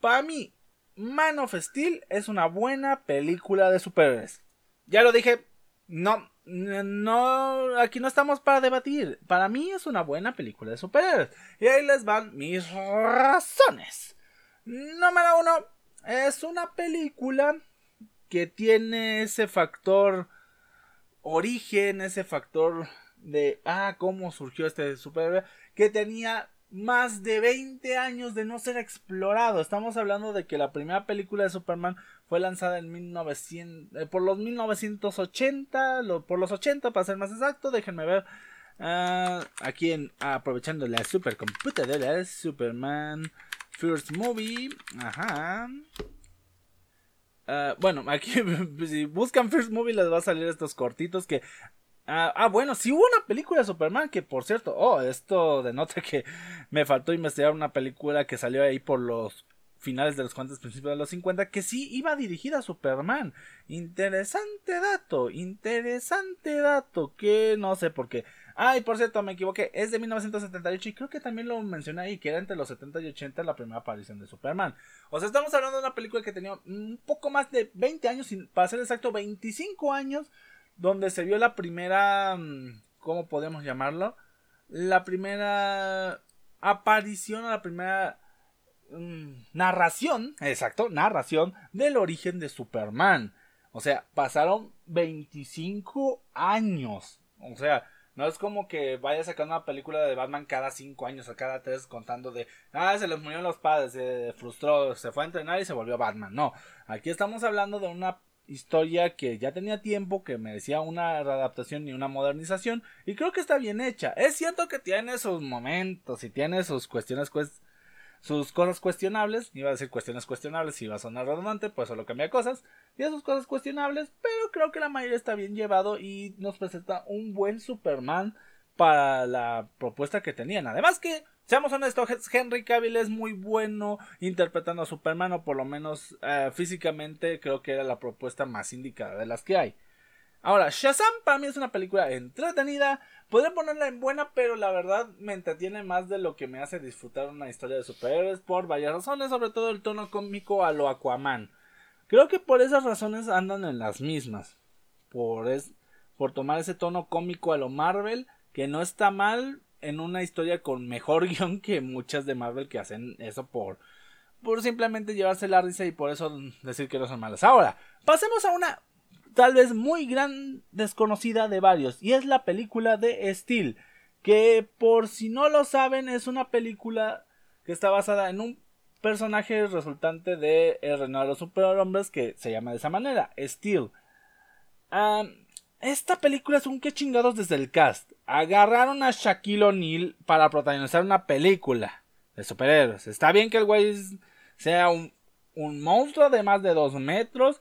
Para mí, Man of Steel es una buena película de superhéroes. Ya lo dije, no no, aquí no estamos para debatir. Para mí es una buena película de superhéroes. Y ahí les van mis razones. Número uno, es una película que tiene ese factor origen, ese factor de, ah, cómo surgió este superhéroe, que tenía más de 20 años de no ser explorado. Estamos hablando de que la primera película de Superman fue lanzada en 1900, eh, por los 1980, por los 80 para ser más exacto. Déjenme ver. Uh, aquí en, aprovechando la supercomputadora, Superman First Movie. Ajá. Uh, bueno, aquí si buscan First Movie les va a salir estos cortitos que Ah, ah, bueno, sí hubo una película de Superman que, por cierto, oh, esto denota que me faltó investigar una película que salió ahí por los finales de los cuantos principios de los 50 que sí iba dirigida a Superman. Interesante dato, interesante dato que no sé por qué. Ay, por cierto, me equivoqué, es de 1978 y creo que también lo mencioné ahí, que era entre los 70 y 80 la primera aparición de Superman. O sea, estamos hablando de una película que tenía un poco más de 20 años, para ser exacto, 25 años donde se vio la primera, mm, ¿cómo podemos llamarlo? La primera aparición, la primera mm, narración, exacto, narración del origen de Superman. O sea, pasaron 25 años. O sea, no es como que vaya sacando una película de Batman cada 5 años o cada 3 contando de, ah, se les murieron los padres, se frustró, se fue a entrenar y se volvió Batman. No, aquí estamos hablando de una historia que ya tenía tiempo, que merecía una readaptación y una modernización, y creo que está bien hecha. Es cierto que tiene sus momentos y tiene sus cuestiones, sus cosas cuestionables, iba a decir cuestiones cuestionables, iba a sonar redundante, pues solo cambia cosas, y sus cosas cuestionables, pero creo que la mayoría está bien llevado y nos presenta un buen Superman para la propuesta que tenían. Además que Seamos honestos, Henry Cavill es muy bueno interpretando a Superman, o por lo menos eh, físicamente creo que era la propuesta más indicada de las que hay. Ahora, Shazam para mí es una película entretenida. Podría ponerla en buena, pero la verdad me entretiene más de lo que me hace disfrutar una historia de superhéroes por varias razones, sobre todo el tono cómico a lo Aquaman. Creo que por esas razones andan en las mismas. Por, es, por tomar ese tono cómico a lo Marvel, que no está mal, en una historia con mejor guion que muchas de Marvel que hacen eso por por simplemente llevarse la risa y por eso decir que no son malas. Ahora, pasemos a una tal vez muy gran desconocida de varios y es la película de Steel, que por si no lo saben es una película que está basada en un personaje resultante de El Reino de los Superhombres que se llama de esa manera, Steel. Esta película es un que chingados desde el cast agarraron a Shaquille O'Neal para protagonizar una película de superhéroes. Está bien que el güey sea un, monstruo de más de dos metros,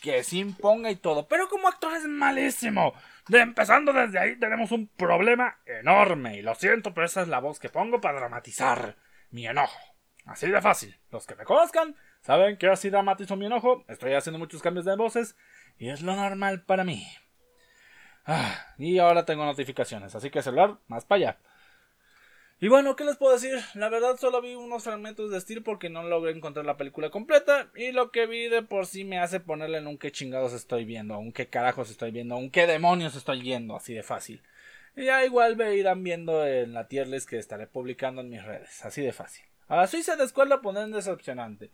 que se imponga y todo, pero como actor es malísimo. De empezando desde ahí tenemos un problema enorme y lo siento, pero esa es la voz que pongo para dramatizar mi enojo. Así de fácil. Los que me conozcan saben que así dramatizo mi enojo. Estoy haciendo muchos cambios de voces y es lo normal para mí. Ah, y ahora tengo notificaciones, así que celular, más para allá. Y bueno, ¿qué les puedo decir? La verdad solo vi unos fragmentos de Steel porque no logré encontrar la película completa. Y lo que vi de por sí me hace ponerle en un qué chingados estoy viendo, un qué carajos estoy viendo, un qué demonios estoy viendo, así de fácil. Y ya igual me irán viendo en la tier list que estaré publicando en mis redes, así de fácil. A la Suiza de escuela poner decepcionante.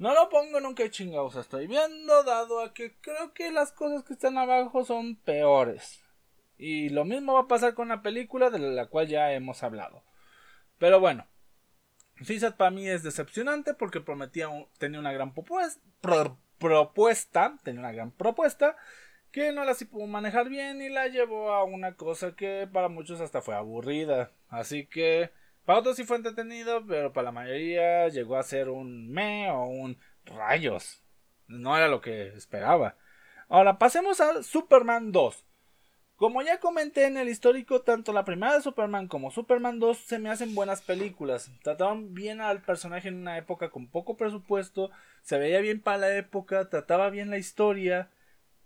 No lo pongo que chingados estoy viendo, dado a que creo que las cosas que están abajo son peores. Y lo mismo va a pasar con la película de la cual ya hemos hablado. Pero bueno, Suicide para mí es decepcionante porque prometía tenía una gran propuesta, tenía una gran propuesta que no la pudo manejar bien y la llevó a una cosa que para muchos hasta fue aburrida. Así que Para otros sí fue entretenido, pero para la mayoría llegó a ser un me o un rayos. No era lo que esperaba. Ahora pasemos a Superman 2. Como ya comenté en el histórico, tanto la primera de Superman como Superman 2 se me hacen buenas películas. Trataban bien al personaje en una época con poco presupuesto, se veía bien para la época, trataba bien la historia.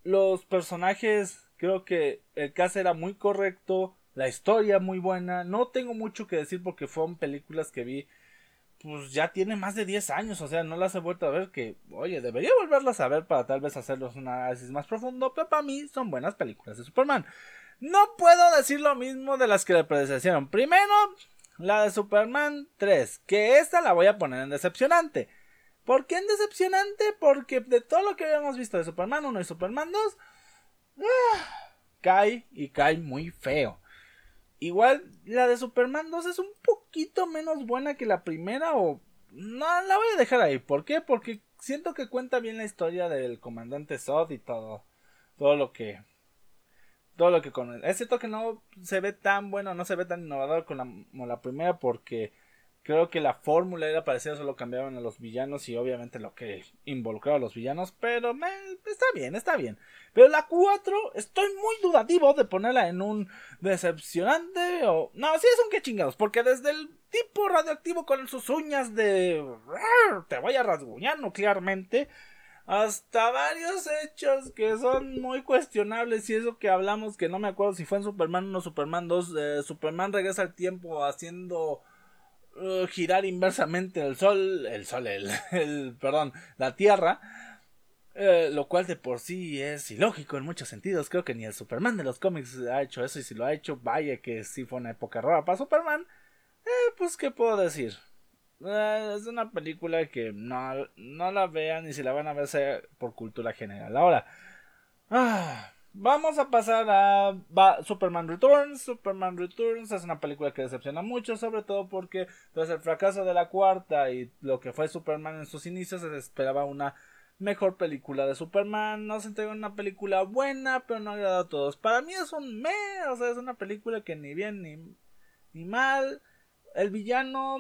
Los personajes, creo que el caso era muy correcto, la historia muy buena. No tengo mucho que decir porque fueron películas que vi pues ya tiene más de 10 años, o sea, no las he vuelto a ver que, oye, debería volverlas a ver para tal vez hacerlos un análisis más profundo, pero para mí son buenas películas de Superman. No puedo decir lo mismo de las que le predecieron. Primero, la de Superman 3, que esta la voy a poner en decepcionante. ¿Por qué en decepcionante? Porque de todo lo que habíamos visto de Superman 1 y Superman 2, ah, cae y cae muy feo. Igual la de Superman 2 es un poquito menos buena que la primera o... No, la voy a dejar ahí. ¿Por qué? Porque siento que cuenta bien la historia del comandante Zod y todo. Todo lo que... Todo lo que con... Es cierto que no se ve tan bueno, no se ve tan innovador con la, como la primera porque Creo que la fórmula era parecida, solo cambiaban a los villanos y obviamente lo que involucraba a los villanos, pero me, está bien, está bien. Pero la 4, estoy muy dudativo de ponerla en un decepcionante o... No, sí es un que chingados, porque desde el tipo radioactivo con sus uñas de... Te voy a rasguñar nuclearmente, hasta varios hechos que son muy cuestionables y eso que hablamos que no me acuerdo si fue en Superman 1 o Superman 2, eh, Superman regresa al tiempo haciendo Uh, girar inversamente el sol, el sol, el, perdón, la tierra, eh, lo cual de por sí es ilógico en muchos sentidos. Creo que ni el Superman de los cómics ha hecho eso y si lo ha hecho, vaya que sí fue una época rara para Superman. Eh, pues qué puedo decir. Eh, es una película que no, no la vean y si la van a ver sea por cultura general. Ahora, ah, Vamos a pasar a Superman Returns. Superman Returns es una película que decepciona mucho, sobre todo porque tras el fracaso de la cuarta y lo que fue Superman en sus inicios, se esperaba una mejor película de Superman. No se entregó una película buena, pero no agrada a todos. Para mí es un me, o sea, es una película que ni bien ni, ni mal. El villano,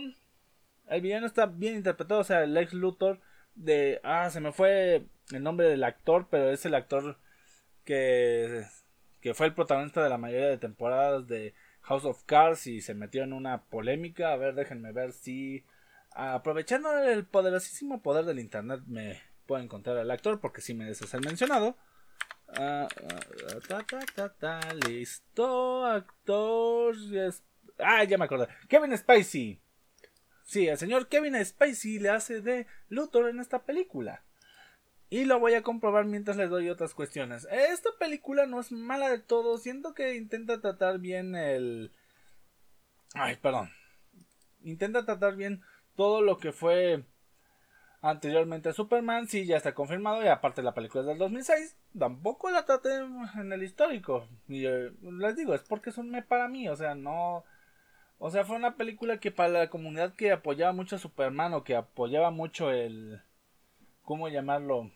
el villano está bien interpretado, o sea, el ex Luthor de, ah, se me fue el nombre del actor, pero es el actor que, que fue el protagonista de la mayoría de temporadas de House of Cards y se metió en una polémica. A ver, déjenme ver si aprovechando el poderosísimo poder del internet me puedo encontrar al actor porque si me merece ser mencionado. Ah, listo, actor. Ah, ya me acordé. Kevin Spacey. Sí, el señor Kevin Spacey le hace de Luthor en esta película. Y lo voy a comprobar mientras les doy otras cuestiones. Esta película no es mala de todo. Siento que intenta tratar bien el... Ay, perdón. Intenta tratar bien todo lo que fue anteriormente Superman. Sí, ya está confirmado. Y aparte la película es del 2006. Tampoco la traté en el histórico. Y eh, les digo, es porque es un me para mí. O sea, no... O sea, fue una película que para la comunidad que apoyaba mucho a Superman o que apoyaba mucho el... ¿Cómo llamarlo?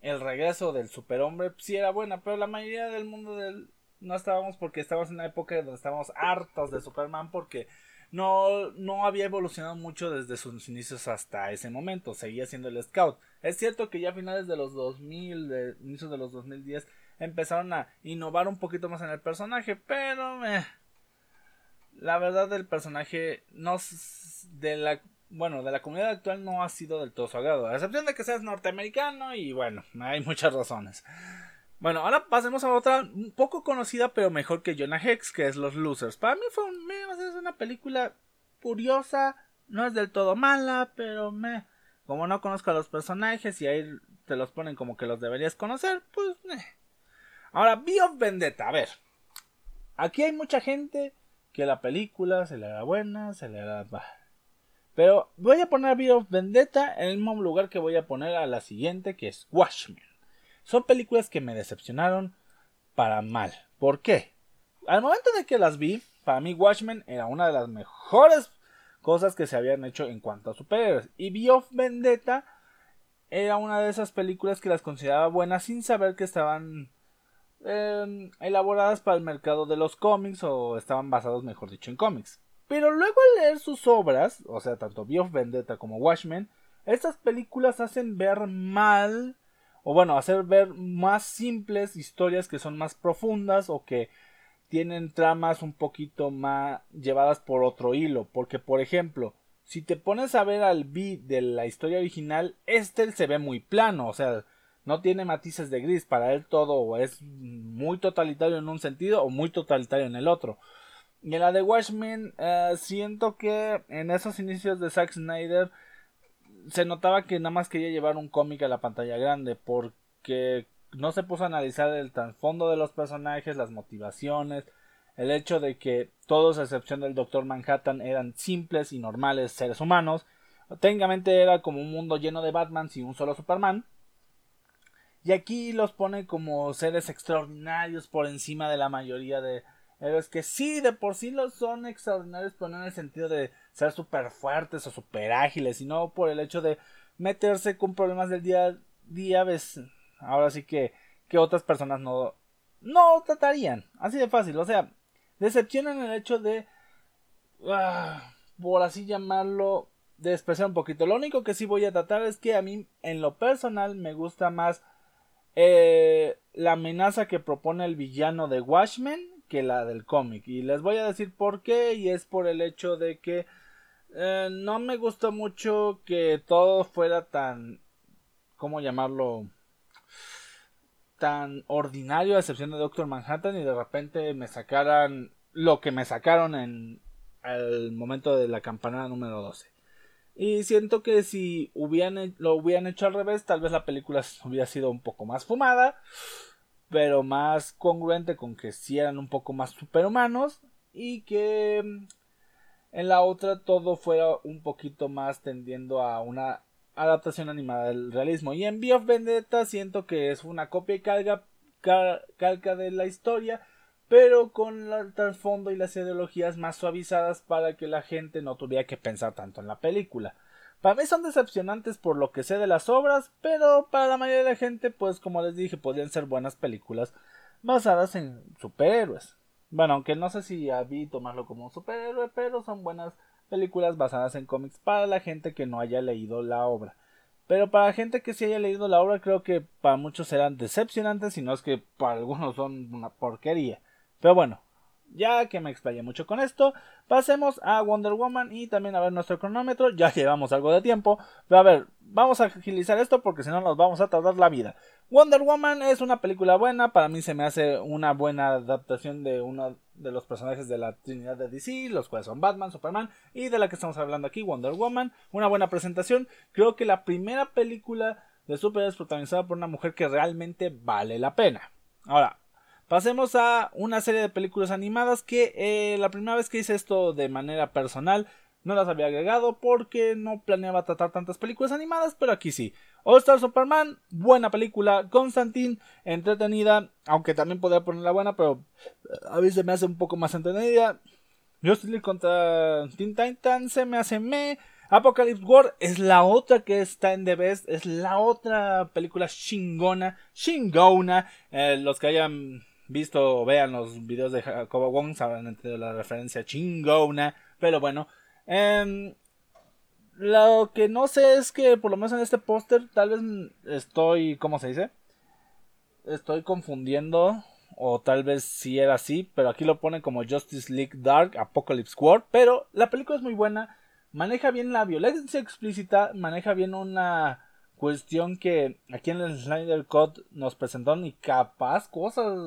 El regreso del superhombre sí era buena, pero la mayoría del mundo del no estábamos porque estábamos en una época donde estábamos hartos de Superman porque no, no había evolucionado mucho desde sus inicios hasta ese momento, seguía siendo el Scout. Es cierto que ya a finales de los 2000, de, inicios de los 2010, empezaron a innovar un poquito más en el personaje, pero la verdad el personaje no de la bueno, de la comunidad actual no ha sido del todo su agrado, a excepción de que seas norteamericano y bueno, hay muchas razones. Bueno, ahora pasemos a otra poco conocida pero mejor que Jonah Hex, que es Los Losers. Para mí fue un, es una película curiosa, no es del todo mala, pero me como no conozco a los personajes y ahí te los ponen como que los deberías conocer, pues Ahora, B of Vendetta, a ver. Aquí hay mucha gente que la película se le da buena, se le da pero voy a poner a Vendetta en el mismo lugar que voy a poner a la siguiente, que es Watchmen. Son películas que me decepcionaron para mal. ¿Por qué? Al momento de que las vi, para mí Watchmen era una de las mejores cosas que se habían hecho en cuanto a superhéroes. Y Bio Vendetta era una de esas películas que las consideraba buenas sin saber que estaban em, elaboradas para el mercado de los cómics o estaban basados, mejor dicho, en cómics. Pero luego al leer sus obras, o sea, tanto Bios Vendetta como Watchmen, estas películas hacen ver mal, o bueno, hacer ver más simples historias que son más profundas o que tienen tramas un poquito más llevadas por otro hilo. Porque, por ejemplo, si te pones a ver al B de la historia original, este se ve muy plano, o sea, no tiene matices de gris. Para él todo es muy totalitario en un sentido o muy totalitario en el otro. Y en la de Watchmen, eh, siento que en esos inicios de Zack Snyder se notaba que nada más quería llevar un cómic a la pantalla grande porque no se puso a analizar el trasfondo de los personajes, las motivaciones, el hecho de que todos a excepción del Doctor Manhattan eran simples y normales seres humanos. Técnicamente era como un mundo lleno de Batman sin un solo Superman. Y aquí los pone como seres extraordinarios por encima de la mayoría de, es que sí, de por sí los son extraordinarios, pero no en el sentido de ser súper fuertes o súper ágiles, sino por el hecho de meterse con problemas del día a día, ves, ahora sí que, que otras personas no, no tratarían. Así de fácil, o sea, decepcionan el hecho de, ah, por así llamarlo, despreciar un poquito. Lo único que sí voy a tratar es que a mí, en lo personal, me gusta más eh, la amenaza que propone el villano de Watchmen que la del cómic. Y les voy a decir por qué. Y es por el hecho de que eh, no me gustó mucho que todo fuera tan... ¿Cómo llamarlo? Tan ordinario a excepción de Doctor Manhattan y de repente me sacaran lo que me sacaron en el momento de la campanada número 12. Y siento que si hubieran, lo hubieran hecho al revés, tal vez la película hubiera sido un poco más fumada pero más congruente con que si eran un poco más superhumanos y que mm, en la otra todo fuera un poquito más tendiendo a una adaptación animada del realismo. Y en of Vendetta siento que es una copia y calca, calca de la historia, pero con el trasfondo y las ideologías más suavizadas para que la gente no tuviera que pensar tanto en la película. Para mí son decepcionantes por lo que sé de las obras, pero para la mayoría de la gente, pues como les dije, podrían ser buenas películas basadas en superhéroes. Bueno, aunque no sé si mí tomarlo como un superhéroe, pero son buenas películas basadas en cómics para la gente que no haya leído la obra. Pero para gente que sí haya leído la obra, creo que para muchos serán decepcionantes, y no es que para algunos son una porquería. Pero bueno, ya que me explayé mucho con esto, pasemos a Wonder Woman y también a ver nuestro cronómetro. Ya llevamos algo de tiempo, pero a ver, vamos a agilizar esto porque si no nos vamos a tardar la vida. Wonder Woman es una película buena, para mí se me hace una buena adaptación de uno de los personajes de la Trinidad de DC, los cuales son Batman, Superman y de la que estamos hablando aquí, Wonder Woman. Una buena presentación, creo que la primera película de superhéroes protagonizada por una mujer que realmente vale la pena. Ahora, Pasemos a una serie de películas animadas que eh, la primera vez que hice esto de manera personal no las había agregado porque no planeaba tratar tantas películas animadas, pero aquí sí. All Star Superman, buena película. Constantine, entretenida, aunque también podría ponerla buena, pero eh, a veces me hace un poco más entretenida. Justice League contra Teen Titans se me hace me. Apocalypse War es la otra que está en The Best, es la otra película chingona, chingona. Eh, los que hayan visto o vean los videos de Jacobo Wong sabrán entre la referencia chingona. Pero bueno. Em, lo que no sé es que por lo menos en este póster tal vez estoy, ¿cómo se dice? Estoy confundiendo o tal vez si era así, pero aquí lo pone como Justice League Dark Apocalypse War, pero la película es muy buena, maneja bien la violencia explícita, maneja bien una cuestión que aquí en el Snyder Code nos presentaron y capaz cosas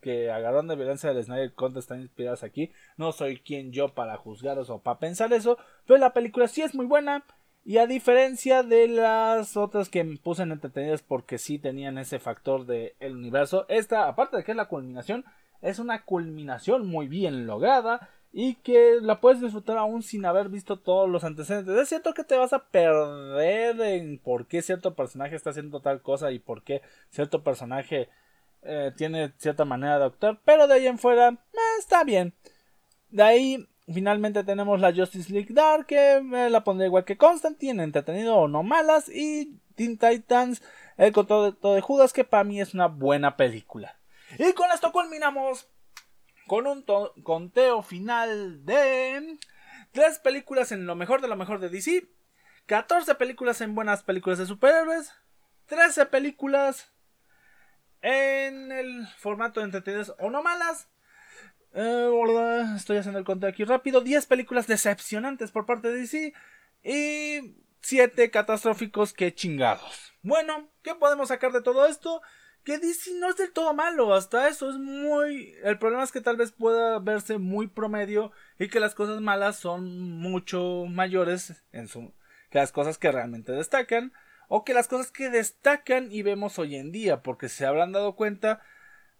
que agarraron de violencia del Snyder Cut están inspiradas aquí. No soy quien yo para juzgaros o para pensar eso, pero la película sí es muy buena. Y a diferencia de las otras que me puse en entretenidas porque sí tenían ese factor del el universo, esta, aparte de que es la culminación, es una culminación muy bien lograda y que la puedes disfrutar aún sin haber visto todos los antecedentes. Es cierto que te vas a perder en por qué cierto personaje está haciendo tal cosa y por qué cierto personaje eh, tiene cierta manera de actuar, pero de ahí en fuera eh, está bien. De ahí finalmente tenemos la Justice League Dark, que eh, la pondré igual que Constantine, entretenido o no malas, y Teen Titans, el control de, de Judas, que para mí es una buena película. Y con esto culminamos con un conteo final de 3 películas en lo mejor de lo mejor de DC, 14 películas en buenas películas de superhéroes, 13 películas en el formato de entretenidas o no malas. Eh, estoy haciendo el conteo aquí rápido. 10 películas decepcionantes por parte de DC. Y 7 catastróficos que chingados. Bueno, ¿qué podemos sacar de todo esto? Que DC no es del todo malo, hasta eso es muy... El problema es que tal vez pueda verse muy promedio y que las cosas malas son mucho mayores en su... que las cosas que realmente destacan o que las cosas que destacan y vemos hoy en día, porque se habrán dado cuenta,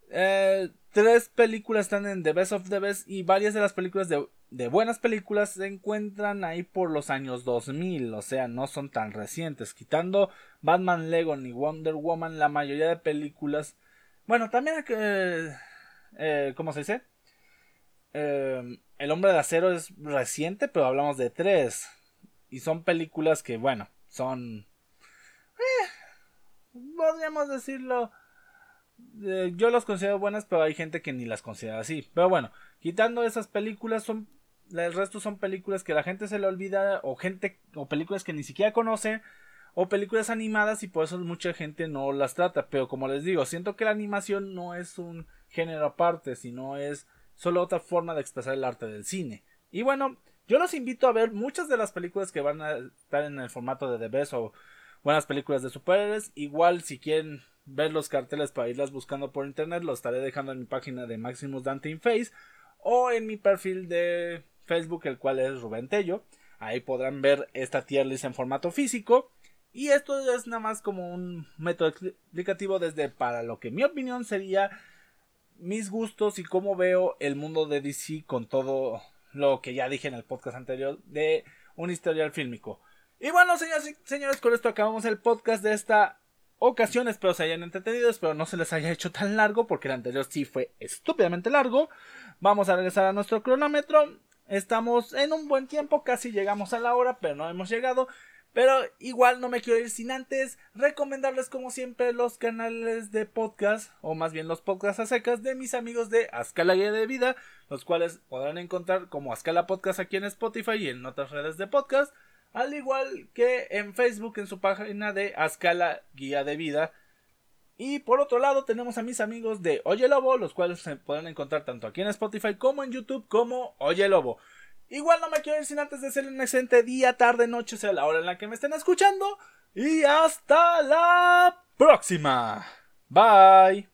eh, tres películas están en The Best of the Best y varias de las películas de, buenas películas se encuentran ahí por los años 2000, o sea, no son tan recientes, quitando Batman Lego ni Wonder Woman, la mayoría de películas, bueno, también, eh, eh, ¿cómo se dice? Eh, El hombre de acero es reciente, pero hablamos de tres, y son películas que, bueno, son eh, podríamos decirlo. Eh, yo las considero buenas, pero hay gente que ni las considera así. Pero bueno, quitando esas películas, son el resto son películas que la gente se le olvida o gente o películas que ni siquiera conoce o películas animadas y por eso mucha gente no las trata. Pero como les digo, siento que la animación no es un género aparte, sino es solo otra forma de expresar el arte del cine. Y bueno, yo los invito a ver muchas de las películas que van a estar en el formato de The o buenas películas de superhéroes. Igual si quieren ver los carteles para irlas buscando por internet, los estaré dejando en mi página de Maximus Dante in Face o en mi perfil de Facebook, el cual es Rubén Tello. Ahí podrán ver esta tier list en formato físico. Y esto es nada más como un método explicativo desde para lo que mi opinión sería mis gustos y cómo veo el mundo de DC con todo lo que ya dije en el podcast anterior de un historial fílmico. Y bueno, señores y señores, con esto acabamos el podcast de esta ocasión. Espero se hayan entretenido, espero no se les haya hecho tan largo, porque el anterior sí fue estúpidamente largo. Vamos a regresar a nuestro cronómetro. Estamos en un buen tiempo, casi llegamos a la hora, pero no hemos llegado. Pero igual no me quiero ir sin antes recomendarles como siempre los canales de podcast, o más bien los podcasts a secas de mis amigos de Ascala Guía de Vida, los cuales podrán encontrar como Ascala Podcast aquí en Spotify y en otras redes de podcast al igual que en Facebook en su página de Ascala Guía de Vida. Y por otro lado tenemos a mis amigos de Oye Lobo, los cuales se pueden encontrar tanto aquí en Spotify como en YouTube como Oye Lobo. Igual no me quiero ir sin antes de ser un excelente día, tarde, noche, sea la hora en la que me estén escuchando. Y hasta la próxima. Bye.